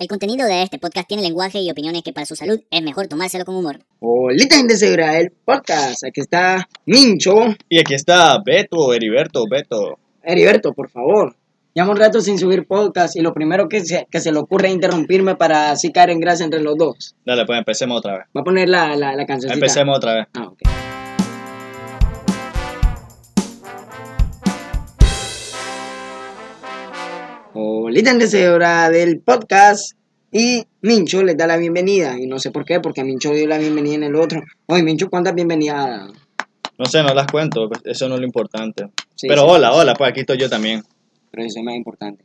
El contenido de este podcast tiene lenguaje y opiniones que para su salud es mejor tomárselo con humor. Hola gente segura del podcast, aquí está Mincho. Y aquí está Beto, Heriberto, Beto. Heriberto, por favor. Llevo un rato sin subir podcast y lo primero que se, que se le ocurre es interrumpirme para así caer en gracia entre los dos. Dale, pues empecemos otra vez. Va a poner la, la, la cancioncita. Empecemos otra vez. Ah, ok. Gente segura del podcast y Mincho les da la bienvenida y no sé por qué, porque Mincho dio la bienvenida en el otro. Oye, Mincho, ¿cuántas bienvenidas? No sé, no las cuento, pues, eso no es lo importante. Sí, Pero sí, hola, sí. hola, pues aquí estoy yo también. Pero eso es más importante.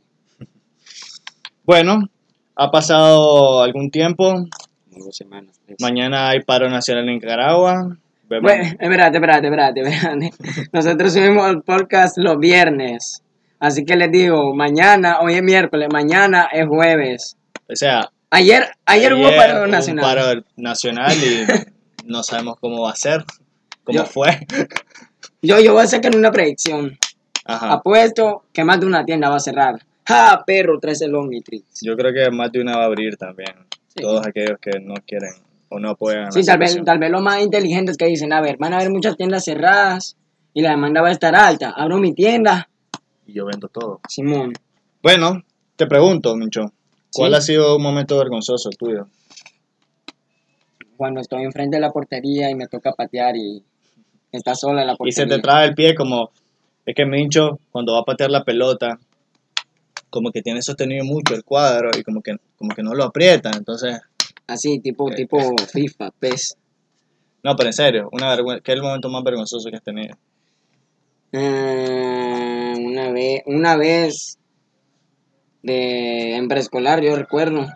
Bueno, ha pasado algún tiempo. Dos semanas. tres. Mañana hay paro nacional en Nicaragua. Bueno, espérate, espérate, espérate, espérate. Nosotros subimos el podcast los viernes. Así que les digo, mañana, hoy es miércoles, mañana es jueves. o sea, Ayer, ayer, hubo paro hubo un nacional. paro nacional y no sabemos cómo va a ser, cómo Yo- fue. Yo, yo voy a sacar una predicción. Ajá. Apuesto que más de una tienda va a cerrar. ¡Ja, perro! Traes el Omnitrix. Yo creo que más de una va a abrir también. Sí. Todos aquellos que no quieren o no apoyan. Sí, tal vez, tal vez los más inteligentes que dicen, a ver, van a haber muchas tiendas cerradas y la demanda va a estar alta. Abro mi tienda, Y yo vendo todo. Simón. Bueno, te pregunto, Mincho, ¿cuál Sí. ha sido un momento vergonzoso tuyo? Cuando estoy enfrente de la portería y me toca patear y está sola la Y portería. se te traba el pie como, es que Mincho, cuando va a patear la pelota, como que tiene sostenido mucho el cuadro y como que, como que no lo aprieta, entonces, Así, tipo, Eh. tipo FIFA, PES. no, pero en serio, una vergüenza, ¿qué es el momento más vergonzoso que has tenido? Eh, una vez, una vez de en preescolar, yo recuerdo.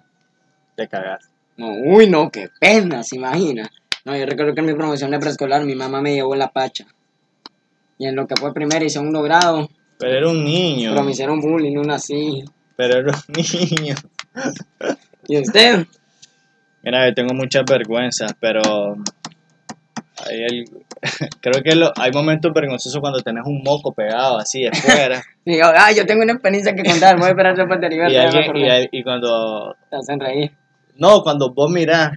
Te cagas. No, uy, no, qué pena, se imagina. No, yo recuerdo que en mi promoción de preescolar mi mamá me llevó la pacha. Y en lo que fue primero y segundo grado, Pero era un niño, pero me hicieron bullying, no nací. pero era un niño. ¿Y usted? Mira, yo tengo muchas vergüenzas, pero hay el- creo que lo- hay momentos vergonzosos cuando tenés un moco pegado así de fuera. Y ah, yo tengo una experiencia que contar, voy a esperar después de y, libertad. alguien- y, hay- y cuando Te hacen reír. No, cuando vos mirás.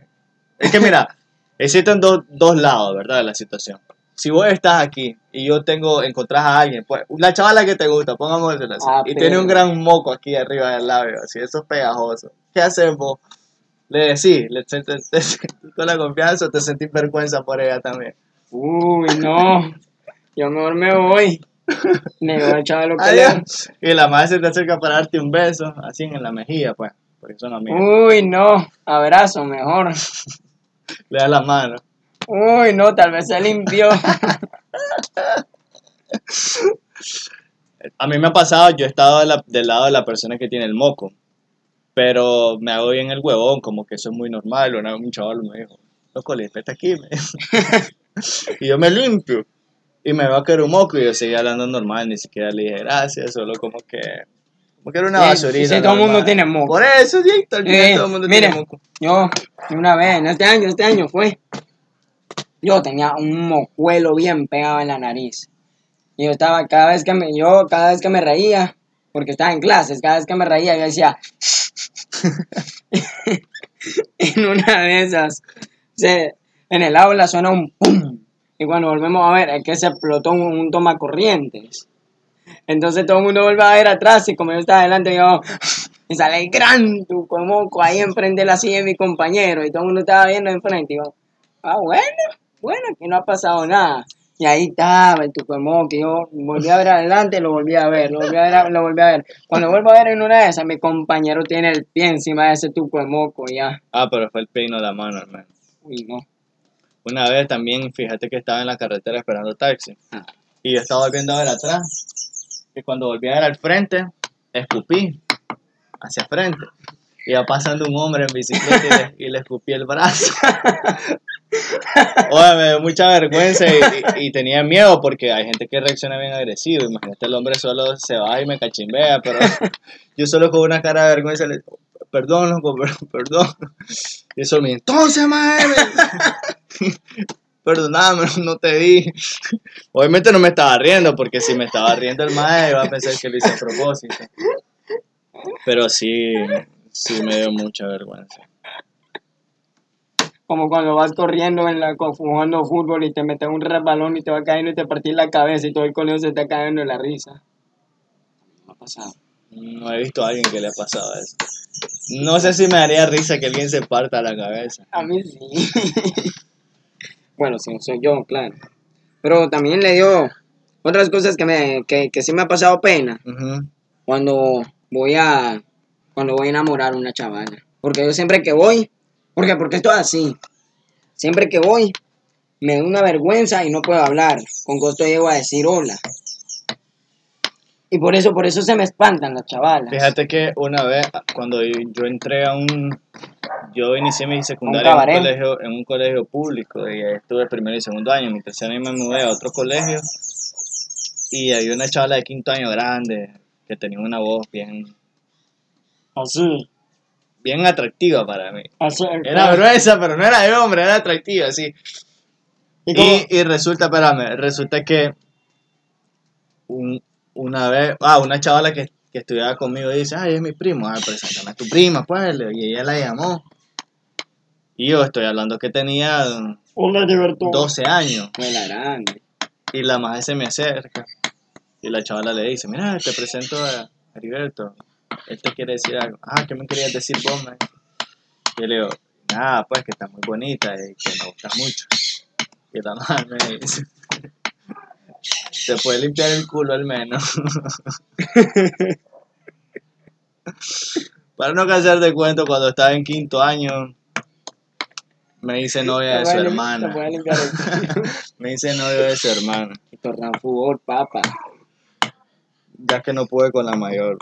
Es que mira, existen dos, dos lados, ¿verdad? De la situación. Si vos estás aquí y yo tengo, encontrás a alguien, pues, la chavala que te gusta, pongámoslo así, Ah, y pero- tiene un gran moco aquí arriba del labio, así, eso es pegajoso. ¿Qué haces vos? Le decís, le, te, te- te sentís con la confianza te sentís vergüenza por ella también. Uy, no. Yo mejor me voy. Me voy a chaval lo que Adiós. Y la madre se te acerca para darte un beso, así en la mejilla, pues, porque son amigos. Uy, no. Abrazo, mejor. Le das la mano. Uy, no, tal vez se limpió. A mí me ha pasado, yo he estado de la- del lado de la persona que tiene el moco, pero me hago bien el huevón, como que eso es muy normal. Una vez un chaval me dijo, loco, limpete aquí. me dijo. y yo me limpio. Y me va a caer un moco y yo seguía hablando normal, ni siquiera le dije gracias, solo como que... Como que era una Sí, basurita. sí, todo el mundo tiene moco. Por eso, sí, al final Eh, todo el mundo mire, tiene moco. Yo, una vez, en este año, este año fue. Yo tenía un mocuelo bien pegado en la nariz. Y yo estaba, cada vez que me, yo, cada vez que me reía, porque estaba en clases, cada vez que me reía, yo decía. en una de esas, se, en el aula suena un pum. Y cuando volvemos a ver, es que se explotó un, un tomacorrientes. Entonces todo el mundo vuelve a ver atrás y como yo estaba adelante, yo... Y sale el gran tuco de moco ahí enfrente de la silla de mi compañero y todo el mundo estaba viendo enfrente. Y yo, ah, bueno, bueno, aquí no ha pasado nada. Y ahí estaba el tuco de moco y yo volví a ver adelante, lo volví a ver, lo volví a ver, lo volví a ver. Cuando vuelvo a ver en una de esas, mi compañero tiene el pie encima de ese tuco de moco y ya. Ah, pero fue el peino de la mano, hermano. Uy, no. Una vez también, fíjate que estaba en la carretera esperando taxi. Y yo estaba volviendo a ver atrás. Y cuando volví a ver al frente, escupí hacia frente. Iba pasando un hombre en bicicleta y le, escupí el brazo. Oye, me dio mucha vergüenza y, y- y tenía miedo porque hay gente que reacciona bien agresivo. Imagínate, el hombre solo se va y me cachimbea, pero yo solo con una cara de vergüenza le digo, perdón, loco, per- perdón. Y eso me entonces, madre. Perdóname, no te vi. Obviamente no me estaba riendo, porque si me estaba riendo el maestro iba a pensar que lo hice a propósito. Pero sí, Sí, me dio mucha vergüenza. Como cuando vas corriendo en la, jugando fútbol y te metes un resbalón y te va cayendo y te partís la cabeza y todo el colegio se está cayendo de la risa. Me ha pasado. No he visto a alguien que le ha pasado eso. No sé si me daría risa que alguien se parta la cabeza. A mí sí. bueno, sí, soy yo, claro. Pero también le dio otras cosas que, me, que, que sí me ha pasado pena cuando voy a cuando voy a enamorar a una chavala. Porque yo siempre que voy, porque porque esto es así. Siempre que voy me da una vergüenza y no puedo hablar. Con costo llego a decir hola. Y por eso, por eso se me espantan las chavalas. Fíjate que una vez, cuando yo entré a un... Yo inicié mi secundaria en un, colegio, en un colegio público y ahí estuve primero y segundo año. Mi tercer año me mudé a otro colegio y había una chavala de quinto año grande que tenía una voz bien, Así, bien atractiva para mí. así. Era gruesa, pero no era de hombre, era atractiva, sí. ¿Y? Y, y resulta, espérame, resulta que un- una vez, ah, una chavala que, que estudiaba conmigo dice, ay, es mi primo, ah, preséntame a tu prima, pues, le- y ella la llamó. Y yo estoy hablando que tenía Hola, Gilberto. 12 años, Fue la grande. y la madre se me acerca, y la chavala le dice, mira, te presento a Heriberto, él te quiere decir algo. Ah, ¿qué me querías decir vos, man? Y yo le digo, nada, pues, que estás muy bonita y que me gustas mucho. Y la madre me dice, te puede limpiar el culo al menos. Para no cansar de cuento, cuando estaba en quinto año, me hice novia de su hermana. Me hice novia de su hermana, Tornado fútbol, papa. ya que no pude con la mayor.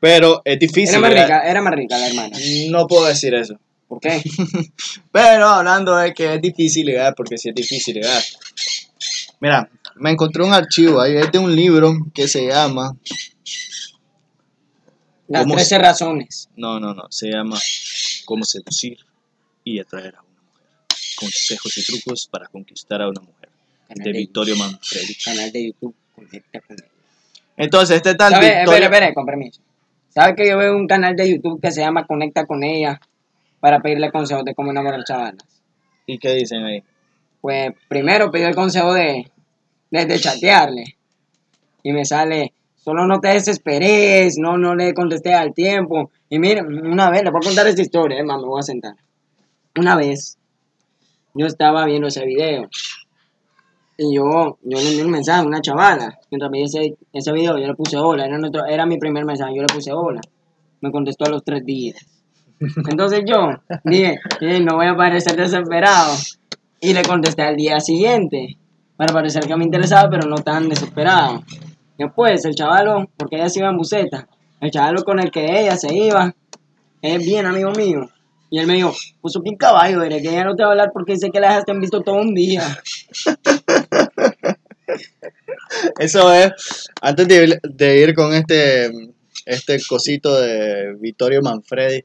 Pero es difícil. Era más ¿verdad? rica, era más rica la hermana. No puedo decir eso. ¿Por qué? Pero hablando de que es difícil llegar, porque sí es difícil llegar. Mira, me encontré un archivo ahí, es de un libro que se llama. Las ¿Cómo 13 razones. No, no, no, se llama Cómo seducir y atraer a una mujer. Consejos y trucos para conquistar a una mujer. Canal De de, Victorio Manfredi. canal de YouTube. Conecta con él. Entonces, este tal ¿Sabe? Espera, espera, con permiso. ¿Sabe que yo veo un canal de YouTube que se llama Conecta con ella para pedirle consejos de cómo enamorar chavalas? ¿Y qué dicen ahí? Pues primero pidió el consejo de, de, de chatearle. Y me sale, solo no te desesperes, no, no le contesté al tiempo. Y mira, una vez, le voy a contar esta historia, eh, me voy a sentar. Una vez, yo estaba viendo ese video. Y yo, yo le envié un mensaje a una chavala. Mientras veía ese, ese video, yo le puse hola. Era, nuestro, era mi primer mensaje, yo le puse hola. Me contestó a los tres días. Entonces yo dije, "Eh, no voy a parecer desesperado. Y le contesté al día siguiente. Para parecer que me interesaba, pero no tan desesperado. Después, el chavalo, porque ella se iba en buseta, el chavalo con el que ella se iba, es bien amigo mío. Y él me dijo, pues un caballo, eres que ella no te va a hablar porque dice que la dejaste en visto todo un día. Eso es, antes de, ir con este, este cosito de Vittorio Manfredi,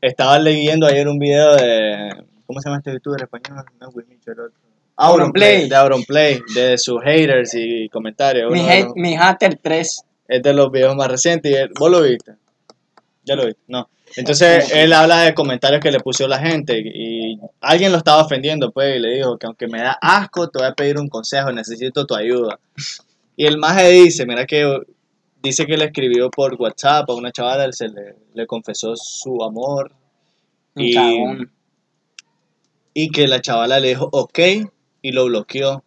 estaba leyendo ayer un video de, ¿cómo se llama este youtuber español? No el otro. Auronplay. De Auronplay, de sus haters y comentarios. Mi, hate- los- mi hater 3. es de los videos más recientes. Y él- ¿Vos lo viste? ¿Ya lo viste? No. Entonces él habla de comentarios que le puso la gente y alguien lo estaba ofendiendo, pues, y le dijo que aunque me da asco, te voy a pedir un consejo, necesito tu ayuda. Y el maje dice, mira que dice que le escribió por WhatsApp a una chavala, él se le, le confesó su amor Y- y que la chavala le dijo ok y lo bloqueó.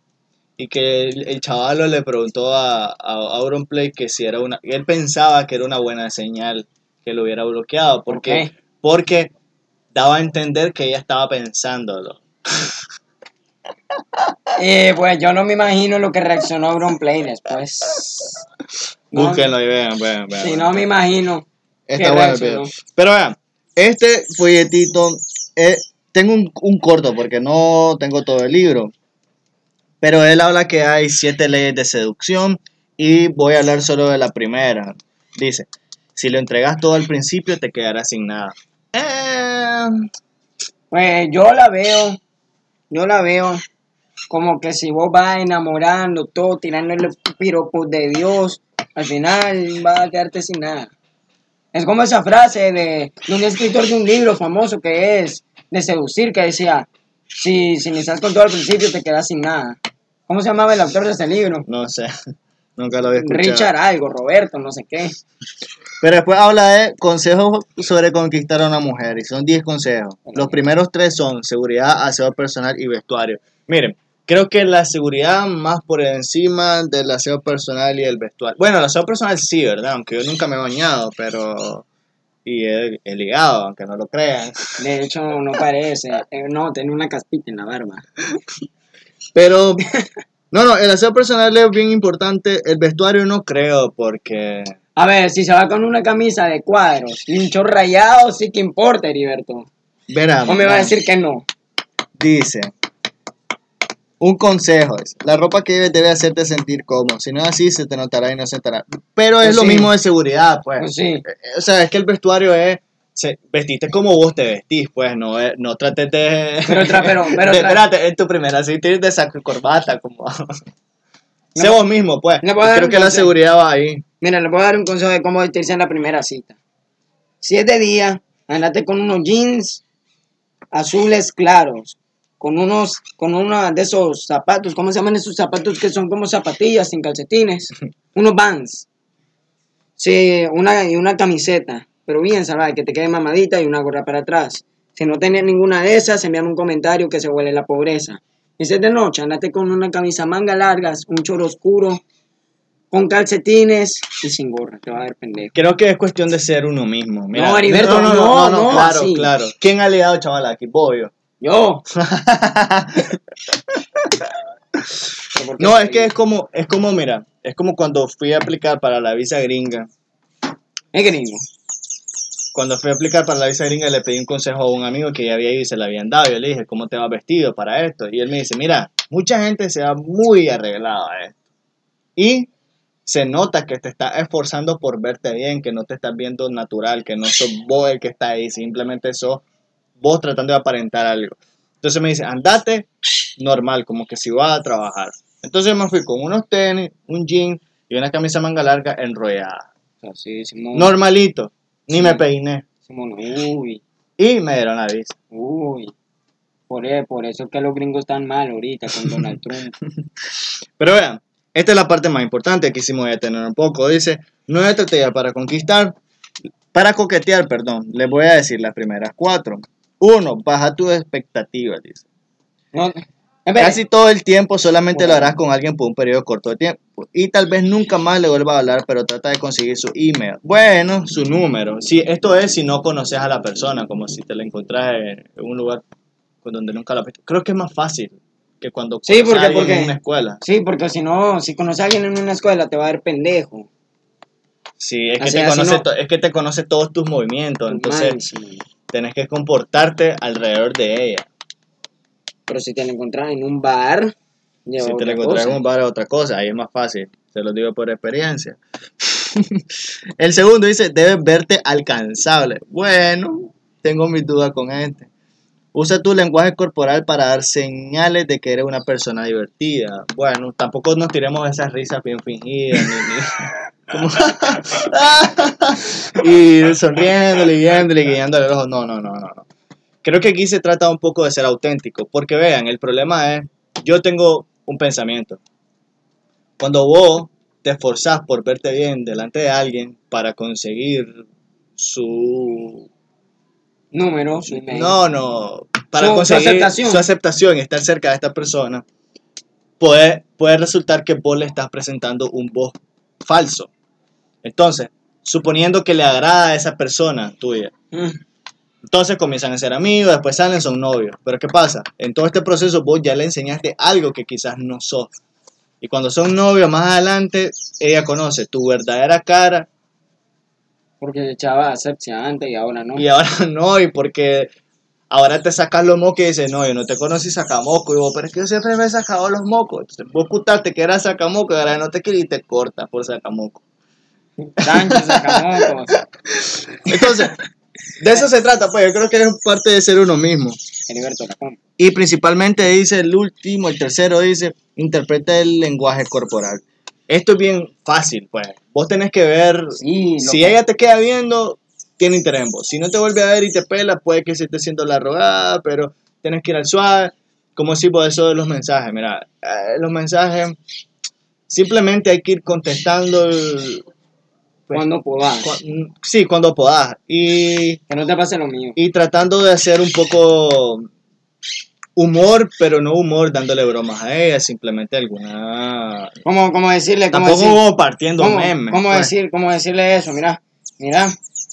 Y que el, el chavalo le preguntó a, a Auronplay que si era una... Él pensaba que era una buena señal que lo hubiera bloqueado. ¿Por Porque, qué? porque daba a entender que ella estaba pensándolo. Eh, pues yo no me imagino lo que reaccionó Auronplay después. No, Búsquenlo y vean, vean, vean. Sí, no me imagino. Está bueno el reaccionó. video. Pero vean, este folletito, eh, tengo un, un corto porque no tengo todo el libro. Pero él habla que hay siete leyes de seducción y voy a hablar solo de la primera. Dice, si lo entregas todo al principio te quedarás sin nada. Eh, Pues yo la veo, yo la veo como que si vos vas enamorando todo, tirándole piropos de Dios, al final vas a quedarte sin nada. Es como esa frase de, un escritor de un libro famoso que es de seducir, que decía, si, si inicias con todo al principio te quedas sin nada. ¿Cómo se llamaba el autor de ese libro? No sé, nunca lo había escuchado. Richard algo, Roberto, no sé qué. Pero después habla de consejos sobre conquistar a una mujer, y son 10 consejos. Los primeros tres son seguridad, aseo personal y vestuario. Miren, creo que la seguridad más por encima del aseo personal y el vestuario. Bueno, el aseo personal sí, ¿verdad? Aunque yo nunca me he bañado, pero... Y he, he ligado, aunque no lo crean. De hecho, no parece. Eh, no, tiene una caspita en la barba. Pero... No, no, el aseo personal es bien importante. El vestuario no creo, porque... A ver, si se va con una camisa de cuadros y un rayado, sí que importa, Heriberto. Verá, O me va a decir que no. Dice, un consejo es, la ropa que lleves debe hacerte sentir cómodo, si no es así se te notará y no se notará. Pero es Pues lo sí. mismo de seguridad, pues. Pues sí. Eh, O sea, es que el vestuario es, se, vestiste como vos te vestís, pues, no, es- no trates de... Pero tra- pero- pero de- espérate, en tu primera cita de saco y corbata, como... sé No, vos mismo, pues. puedo Creo que la seguridad va ahí. Mira, le voy a dar un consejo de cómo vestirse en la primera cita. Si es de día, andate con unos jeans azules claros, con unos, con uno de esos zapatos, ¿cómo se llaman esos zapatos que son como zapatillas sin calcetines? Unos Vans. Sí, una, y una camiseta, pero bien salvada, que te quede mamadita y una gorra para atrás. Si no tenés ninguna de esas, envíame un comentario que se huele la pobreza. Y si es de noche, andate con una camisa manga largas, un choro oscuro, con calcetines y sin gorra, te va a ver pendejo. Creo que es cuestión de ser uno mismo. Mira, No, Heriberto, no, no, claro, así. claro. ¿Quién ha ligado, chaval, aquí? Pollo. Yo. ¿Pero por qué No, es que es como, es como, mira, es como cuando fui a aplicar para la visa gringa. Es gringo. Cuando fui a aplicar para la visa gringa le pedí un consejo a un amigo que ya había ido y se le habían dado. Yo le dije, ¿cómo te vas vestido para esto? Y él me dice, mira, mucha gente se va muy arreglada a esto. Y se nota que te estás esforzando por verte bien, que no te estás viendo natural, que no sos vos el que está ahí, simplemente sos vos tratando de aparentar algo. Entonces me dice, andate normal, como que si vas a trabajar. Entonces me fui con unos tenis, un jean y una camisa manga larga enrollada. Así. Normalito, ni me peiné. Uy, Y me dieron la visa. uy. Por, e- por eso es que los gringos están mal ahorita con Donald Trump. Pero vean, esta es la parte más importante. Aquí sí me voy a tener un poco. Dice, nueva estrategia para conquistar, para coquetear, perdón. Les voy a decir las primeras cuatro. Uno, baja tus expectativas, dice. No, Casi todo el tiempo solamente lo harás con alguien por un periodo corto de tiempo. Y tal vez nunca más le vuelva a hablar, pero trata de conseguir su email. Bueno, su número. Si esto es si no conoces a la persona, como si te la encontrás en un lugar con donde nunca la has visto. Creo que es más fácil que cuando Sí, conoces a porque- alguien porque- en una escuela. Sí, porque si no, si conoces a alguien en una escuela te va a ver pendejo. Sí, es que, te conoce no- es que te conoce todos tus movimientos, entonces Man, sí. tenés que comportarte alrededor de ella. Pero si te la encontrás en un bar, si te la encontrás en un bar es otra cosa, ahí es más fácil, se lo digo por experiencia. El segundo dice, debes verte alcanzable. Bueno, tengo mis dudas con este. Usa tu lenguaje corporal para dar señales de que eres una persona divertida. Bueno, tampoco nos tiremos esas risas bien fingidas. ni- ni- y sonriéndole, guiándole, guiándole el ojo. No, no, no, no, no. Creo que aquí se trata un poco de ser auténtico. Porque vean, el problema es, yo tengo un pensamiento. Cuando vos te esforzás por verte bien delante de alguien para conseguir su Número, su email. no, no. Para Su- su conseguir aceptación. su aceptación y estar cerca de esta persona, puede, puede resultar que vos le estás presentando un voz falso. Entonces, suponiendo que le agrada a esa persona tuya, Mm. Entonces comienzan a ser amigos, después salen, son novios. Pero ¿qué pasa? En todo este proceso vos ya le enseñaste algo que quizás no sos. Y cuando son novios, más adelante, ella conoce tu verdadera cara Porque echaba asepsia antes y ahora no. Y ahora no, y porque ahora te sacas los mocos y dices, no, yo no te conocí sacamoco. Y vos, pero es que yo siempre me he sacado los mocos. Entonces vos ocultaste que era sacamoco y ahora no te querías y te cortas por sacamoco. Sánchez. Entonces, de eso se trata, pues yo creo que es parte de ser uno mismo. Y principalmente dice el último, el tercero dice, interpreta el lenguaje corporal. Esto es bien fácil, pues. Vos tenés que ver, Sí, si que- ella te queda viendo, tiene interés en vos. Si no te vuelve a ver y te pela, puede que se esté haciendo la rogada, pero tienes que ir al suave. Como si por eso de los mensajes, mira, eh, los mensajes simplemente hay que ir contestando el- pues, Cuando puedas. cua- sí, cuando podás. Y Que no te pase lo mío. y tratando de hacer un poco humor, pero no humor dándole bromas a ella, simplemente alguna... ¿Cómo, cómo decirle? ¿Cómo Tampoco decir- como partiendo ¿Cómo, memes. cómo pues. decir, cómo decirle eso? Mira, mira,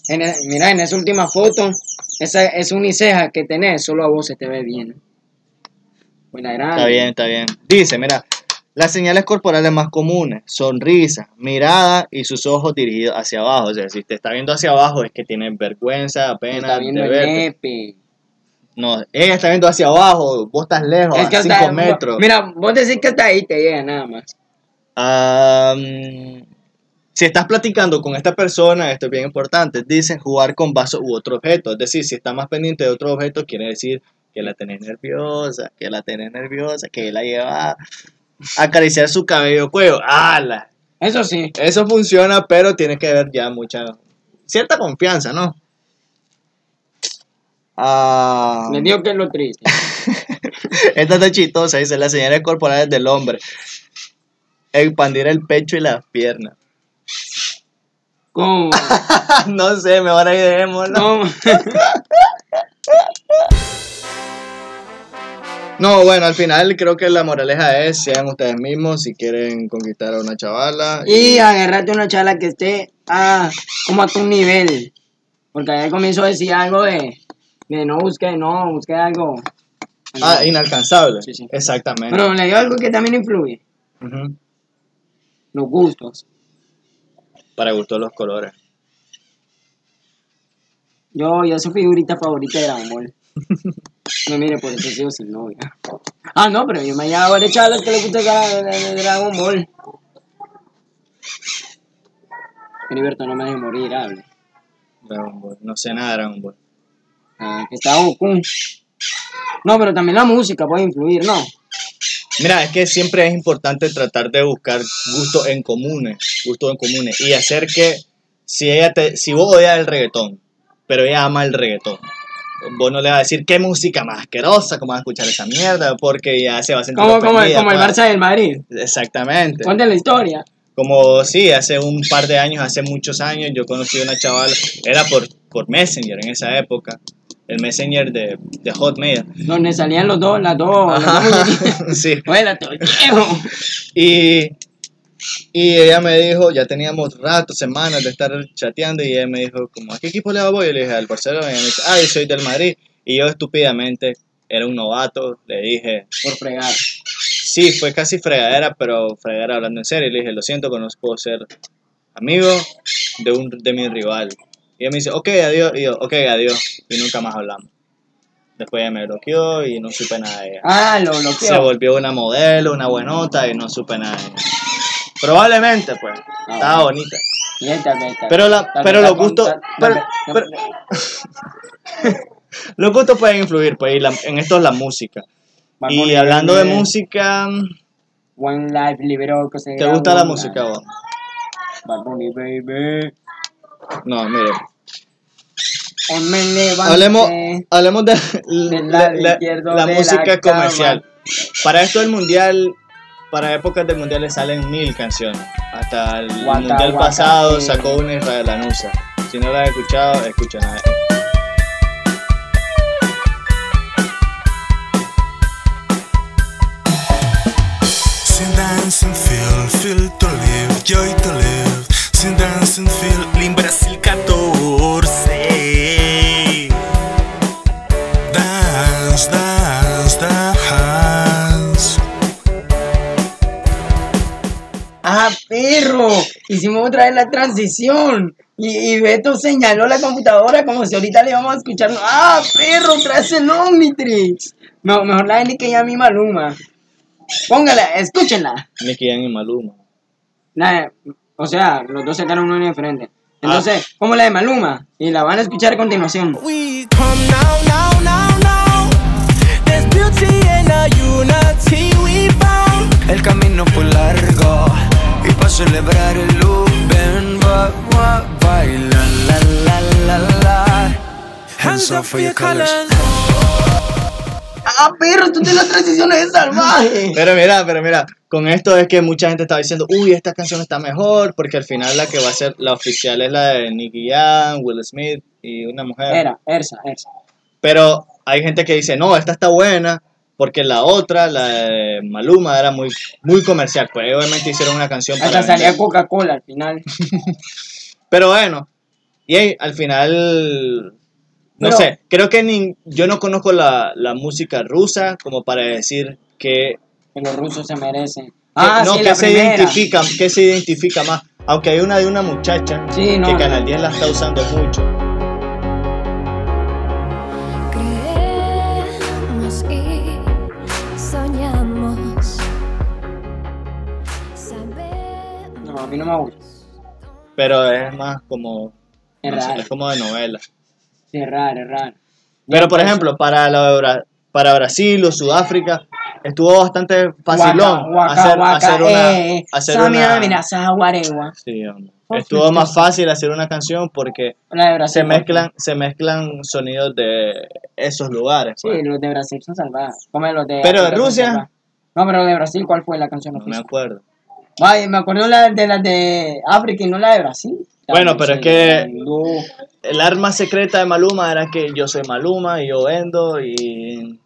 en el- mira, en esa última foto, esa, esa uniceja que tenés, solo a vos se te ve bien. Buena grande. Está bien, está bien. Dice, mira, las señales corporales más comunes, sonrisa, mirada y sus ojos dirigidos hacia abajo. O sea, si te está viendo hacia abajo es que tiene vergüenza, pena Está viendo de el verte. No, ella está viendo hacia abajo, vos estás lejos, Es que a 5 hasta, metros. mira, vos decís que hasta ahí te llega nada más. Mm, si estás platicando con esta persona, esto es bien importante, dicen jugar con vaso u otro objeto. Es decir, si está más pendiente de otro objeto, quiere decir que la tenés nerviosa, que la tenés nerviosa, que la lleva acariciar su cabello cuello. ¡Hala! Eso sí. Eso funciona, pero tiene que haber ya mucha, cierta confianza, ¿no? Ah, Les digo que es lo triste. esta está chistosa, dice las señales corporales del hombre. Expandir el pecho y las piernas. ¿Cómo? no sé, mejor ahí dejémoslo. ¿Cómo? No, bueno, al final creo que la moraleja es, sean ustedes mismos si quieren conquistar a una chavala. Y agarrate una chala que esté a, como a tu nivel. Porque ahí al comienzo decía algo de, de no busque, no, busque algo. Ah, inalcanzable. Sí, sí. Exactamente. Pero le dio algo que también influye. Los gustos. Para gustos los colores. Yo, yo su figurita favorita de Dragon Ball. No, mire, por eso sigo sin novia. Ah, no, pero yo me llamo varias chalas que le gusta Dragon Ball. Heriberto, no me dejes morir, hable. Dragon Ball. No sé nada de Dragon Ball. Ah, que está Goku. No, pero también la música puede influir, ¿no? Mira, es que siempre es importante tratar de buscar gustos en comunes, gustos en comunes y hacer que si ella te, si vos odias el reggaetón, pero ella ama el reggaetón, vos no le vas a decir qué música más asquerosa, cómo vas a escuchar esa mierda, porque ya se va a sentir Como, como, ofendida, como el. Barça del Madrid. Exactamente. Cuenta la historia. Como sí, hace un par de años, hace muchos años, yo conocí a una chavala, era por, por Messenger en esa época, el Messenger de, de Hotmail. Donde salían los dos, las dos, las dos muñequitas. sí. Bueno, te viejo. Y, y ella me dijo, ya teníamos rato, semanas de estar chateando, y ella me dijo, como, ¿a qué equipo le voy? Y le dije, al Barcelona. Y ella me dice, ah, yo soy del Madrid. Y yo estúpidamente, era un novato, le dije, Por fregar. sí, fue casi fregadera, pero fregadera hablando en serio. Y le dije, lo siento, que no puedo ser amigo de, un, de mi rival. Y ella me dice, ok, adiós. Y yo, ok, adiós. Y nunca más hablamos. Después ella me bloqueó y no supe nada de ella. Ah, lo Se bloqueó. volvió una modelo, una buenota y no supe nada de ella. Probablemente, pues. Ah, Estaba bueno. bonita. Pero, la, pero los gustos. Pero, pero- los gustos pueden influir, pues. Y la- en esto es la música. Y hablando de música. One Life liberó que se ¿Te gusta la música vos? Baby. No, mire. Hablemos, hablemos de la, música comercial. Para esto del mundial, para épocas del mundial le salen mil canciones. Hasta el mundial pasado sí. sacó una Israel Lanusa. Si no la has escuchado, escúchala. Sin dance and feel, feel to live, joy Hicimos otra vez la transición. Y, y Beto señaló la computadora como si ahorita le íbamos a escuchar. Ah, perro, traes el Omnitrix. No, mejor la de que ya mi Maluma. Póngala, escúchenla. Nicky Jam y Maluma. O sea, los dos sacaron uno diferente. Entonces, como la de Maluma. Y la van a escuchar a continuación. We come now, now, now, now. There's beauty in the unity we found. El camino fue largo celebrar el loop, ven, va, moi, baila la la la la. Hands up for your colors. Ah, perro, tú tienes las transiciones de salvaje. Pero mira, pero mira, con esto es que mucha gente está diciendo, uy, esta canción está mejor, porque al final la que va a ser la oficial es la de Nicky Jam, Will Smith y una mujer. Era, Ersa, Ersa. Pero hay gente que dice, no, esta está buena, porque la otra, la de Maluma, era muy, muy comercial. Pues obviamente hicieron una canción para... Hasta salía vender. Coca-Cola al final. Pero bueno, y ahí, al final, no Pero- sé, creo que ni, yo no conozco la, la música rusa como para decir que, Que los rusos se merecen. Ah, no, sí, que se primera. identifica, que se identifica más. Aunque hay una de una muchacha Sí, no, que. Canal 10 la está usando mucho. Mí no me. Pero es más como, Es no sé, es como de novela. Sí, es raro, es raro. Pero por Pues, ejemplo, para, la para Brasil o Sudáfrica, estuvo bastante facilón Waka, waka, hacer, waka, hacer una... eh, hacer sa, una- mira. Sí, Estuvo más fácil hacer una canción porque se mezclan, se mezclan sonidos de esos lugares. Sí, pues. los de Brasil son salvajes. Como los de Pero de Rusia. No, pero de Brasil, ¿cuál fue la canción No me oficial? acuerdo. Ay, me acuerdo la de las de África y no la de Brasil. Bueno, pero es que-. El arma secreta de Maluma era que yo soy Maluma y yo vendo y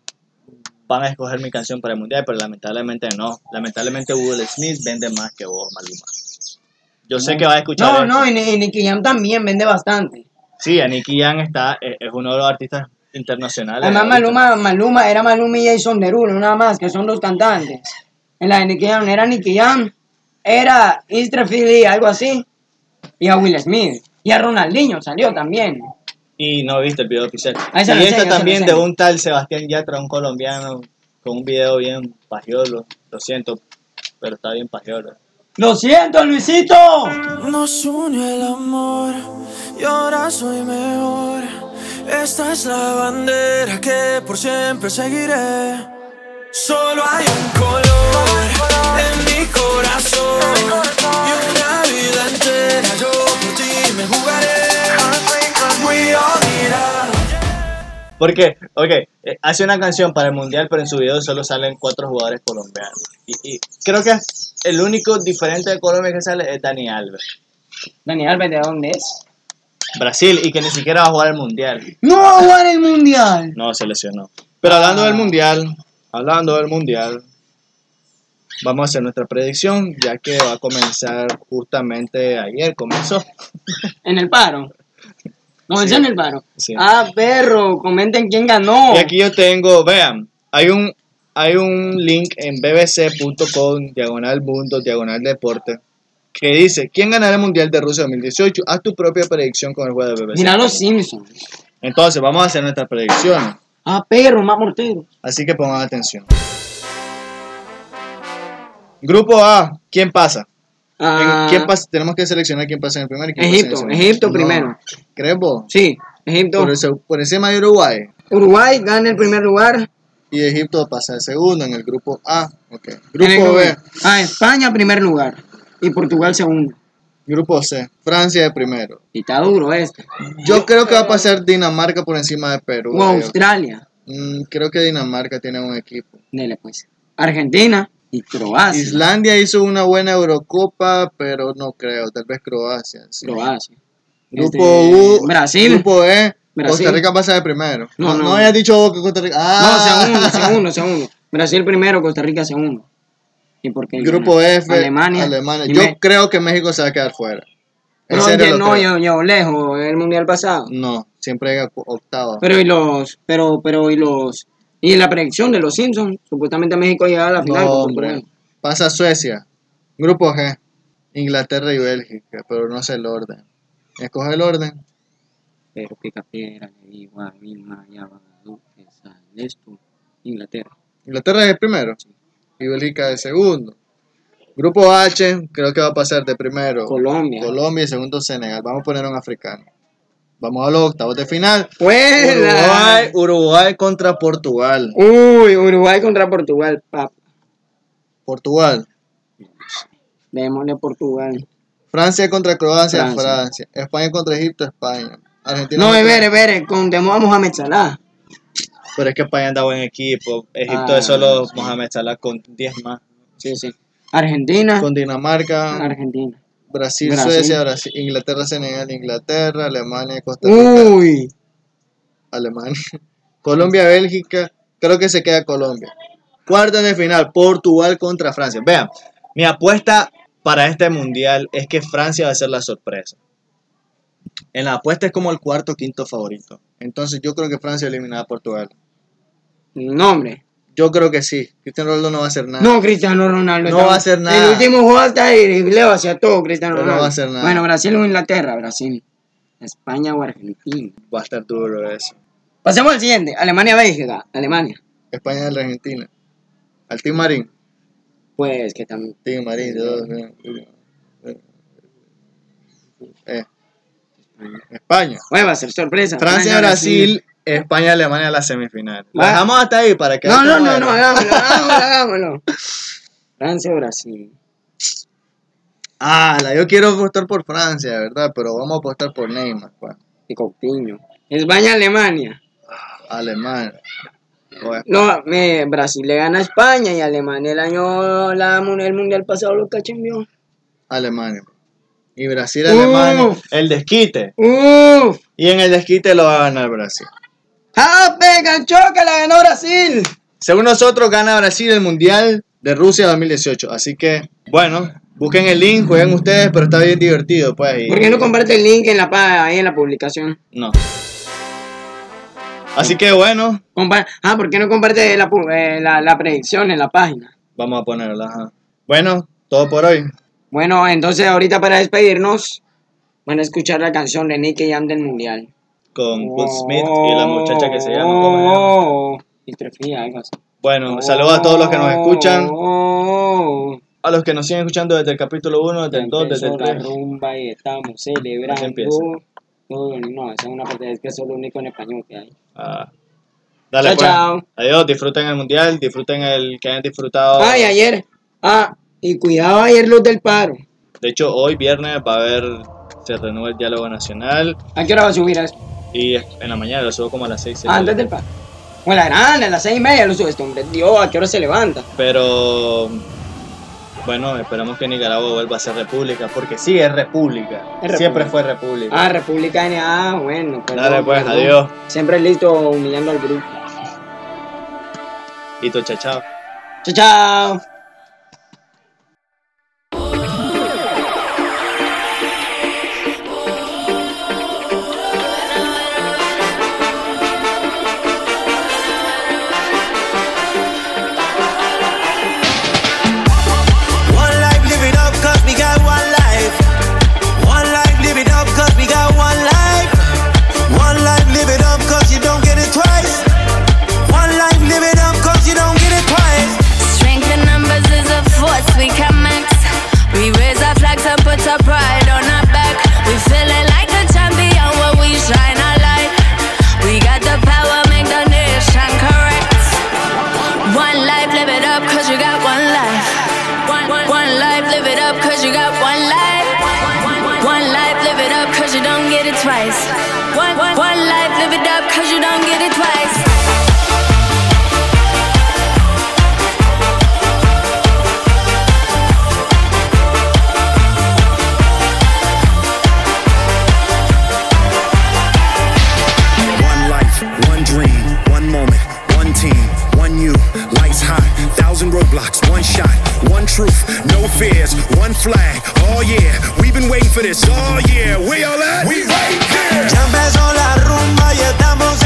van a escoger mi canción para el mundial, pero lamentablemente no. Lamentablemente Will Smith vende más que vos, Maluma. Yo sé que vas a escuchar. No, esto. no, y, y Nicky Jam también vende bastante. Sí, a Nicky Jam está, es, es uno de los artistas internacionales. Además. Maluma, Maluma era Maluma y Jason Derulo, nada más, que son dos cantantes. En la de Nicky Jam era Nicky Jam, era Istra Philly, algo así. Y a Will Smith. Y a Ronaldinho salió también. Y no viste el video oficial. Ahí se y esta enseño, también de un tal Sebastián Yatra, un colombiano, con un video bien pajiolo. Lo siento, pero está bien pajiolo. Lo siento, Luisito. Nos unió el amor y ahora soy mejor. Esta es la bandera que por siempre seguiré. Solo hay un color en mi corazón y una vida entera yo por ti me jugaré. Porque, ok, eh, hace una canción para el mundial, pero en su video solo salen cuatro jugadores colombianos. Y, y creo que el único diferente de Colombia que sale es Dani Alves. Daniel Alves, ¿de dónde es? Brasil, y que ni siquiera va a jugar el mundial. No va a jugar el mundial. No, se lesionó. Pero hablando del mundial, hablando del mundial, vamos a hacer nuestra predicción, ya que va a comenzar justamente ayer, comenzó. En el paro. Comenzó Sí. en el paro. Sí. Ah, perro, comenten quién ganó. Y aquí yo tengo, vean, hay un, hay un link en bbc.com, diagonal mundo, diagonal deporte, que dice, ¿quién ganará el Mundial de Rusia 2018? Haz tu propia predicción con el juego de BBC. Mira los Simpsons. Entonces, vamos a hacer nuestras predicciones. Ah, perro, más mortero. Así que pongan atención. Grupo A, ¿quién pasa? Ah, ¿Quién pasa? Tenemos que seleccionar quién pasa en el primero y quién Egipto, pasa en el. Egipto No. primero. ¿Crees vos? Sí, Egipto. Por, ese- por encima de Uruguay. Uruguay gana el primer lugar. Y Egipto pasa el segundo en el grupo A. Ok. En el Grupo grupo B. Ah, España primer lugar. Y Portugal segundo. Grupo C. Francia de primero. Y está duro este. Yo creo que va a pasar Dinamarca por encima de Perú. O eh. Australia. Mm, creo que Dinamarca tiene un equipo. Dele pues. Argentina y Croacia. Islandia hizo una buena Eurocopa, pero no creo. Tal vez Croacia. sí. Croacia. Grupo Este, U. Brasil. Grupo E. Brasil. Costa Rica pasa de primero. No, No, no. no, hayas dicho vos que Costa Rica. No, Ah. segundo, segundo, segundo. Brasil primero, Costa Rica segundo. ¿Y por qué? Grupo F. Alemania. Alemania. Yo Me- creo que México se va a quedar fuera. En No, serio yo, no, yo, yo, lejos, el mundial pasado. No, siempre octavo. Pero y los, pero, pero y los, y la predicción de los Simpsons, supuestamente México llegaba a la final. No, hombre. Pasa Suecia. Grupo G. Inglaterra y Bélgica, pero no sé el orden. Escoge el orden. Pero qué capiera, le digo a Vilma, ya va, Inglaterra. Inglaterra es el primero. Bélgica es el segundo. Grupo H, creo que va a pasar de primero. Colombia. Colombia y segundo Senegal. Vamos a poner un africano. Vamos a los octavos de final. ¡Fuera! Uruguay, Uruguay contra Portugal. Uy, Uruguay contra Portugal, papá. Portugal. Démosle Portugal. Francia contra Croacia, Francia. Francia. España contra Egipto, España. Argentina. No, espere, espere, contemos a Mohamed Salah. Pero es que España anda buen equipo. Egipto Ah, es solo sí. Mohamed Salah con 10 más. Sí, sí. Argentina. Con Dinamarca, Argentina. Brasil, Brasil. Suecia, Brasil, Inglaterra, Senegal, Inglaterra, Alemania, Costa Rica, Uy. Alemania. Colombia, Bélgica. Creo que se queda Colombia. Cuartos de final, Portugal contra Francia. Vean, mi apuesta para este mundial es que Francia va a ser la sorpresa. En la apuesta es como el cuarto o quinto favorito. Entonces yo creo que Francia eliminará a Portugal. No, hombre. Yo creo que sí. Cristiano Ronaldo no va a hacer nada. No, Cristiano Ronaldo. No está- va a hacer nada. El último juego hasta dribleo hacia todo, Cristiano Pero no Ronaldo. va a hacer nada. Bueno, Brasil o Inglaterra, Brasil. España o Argentina. Va a estar duro eso. Pasemos al siguiente. Alemania-Bélgica. Alemania. España y Argentina. Al Team Marín. Pues que también. Team Marín. dos, eh. España. Bueno, va a ser sorpresa. Francia, Brasil, España, Alemania la semifinal. Lo Va. dejamos hasta ahí para que No, no, no, no, hagámoslo, hagámoslo, hagámoslo. Francia o Brasil. Ah, la- yo quiero apostar por Francia, ¿verdad? Pero vamos a apostar por Neymar, pues. Y Coutinho. España-Alemania. Alemania. No, me, Brasil le gana a España y Alemania el año, la, el mundial pasado lo cachembió. Alemania. Y Brasil, Alemania. Uf. El desquite. ¡Uf! Y en el desquite lo va a ganar Brasil. ¡Ah, pega, choca! ¡La ganó Brasil! Según nosotros, gana Brasil el Mundial de Rusia 2018. Así que, bueno, busquen el link, jueguen ustedes, pero está bien divertido, pues. y- ¿Por qué no comparte el link en la, ahí en la publicación? No. Así que, bueno, Compa- ah, ¿por qué no comparte la, eh, la, la predicción en la página? vamos a ponerla. ajá. Bueno, todo por hoy. Bueno, entonces ahorita para despedirnos, van a escuchar la canción de Nicky Jam del mundial. Con Will Smith y la muchacha que se llama. ¿cómo se llama? Oh, algo así. Bueno, saludos a todos los que nos escuchan. Oh, A los que nos siguen escuchando desde el capítulo 1, desde el 2, desde el empezó la 3. rumba y estamos celebrando. empieza. Todo, no, esa es una parte, es que es lo único en español que hay. Ah. Dale, Chao, pues. chao. Adiós, disfruten el mundial, disfruten el que hayan disfrutado. Ay, ayer. Ah, y cuidado ayer los del paro. De hecho, hoy viernes va a haber, se renueva el diálogo nacional ¿A qué hora va a subir eso? Y en la mañana lo subo como a las 6. Ah, antes del paro. Bueno, la grande, a las seis y media lo sube este hombre. Dios, ¿a qué hora se levanta? Pero bueno, esperamos que Nicaragua vuelva a ser república, porque sí es república. Es Siempre república. fue república. Ah, República N. Ah, bueno. perdón, Dale, pues, perdón. adiós. Siempre listo humillando al grupo. Y tu chao, chao. Chao, thousand roadblocks, one shot, one truth, no fears, one flag. Oh yeah, we've been waiting for this. Oh yeah, where y'all at? We right here. Ya empezó la rumba y estamos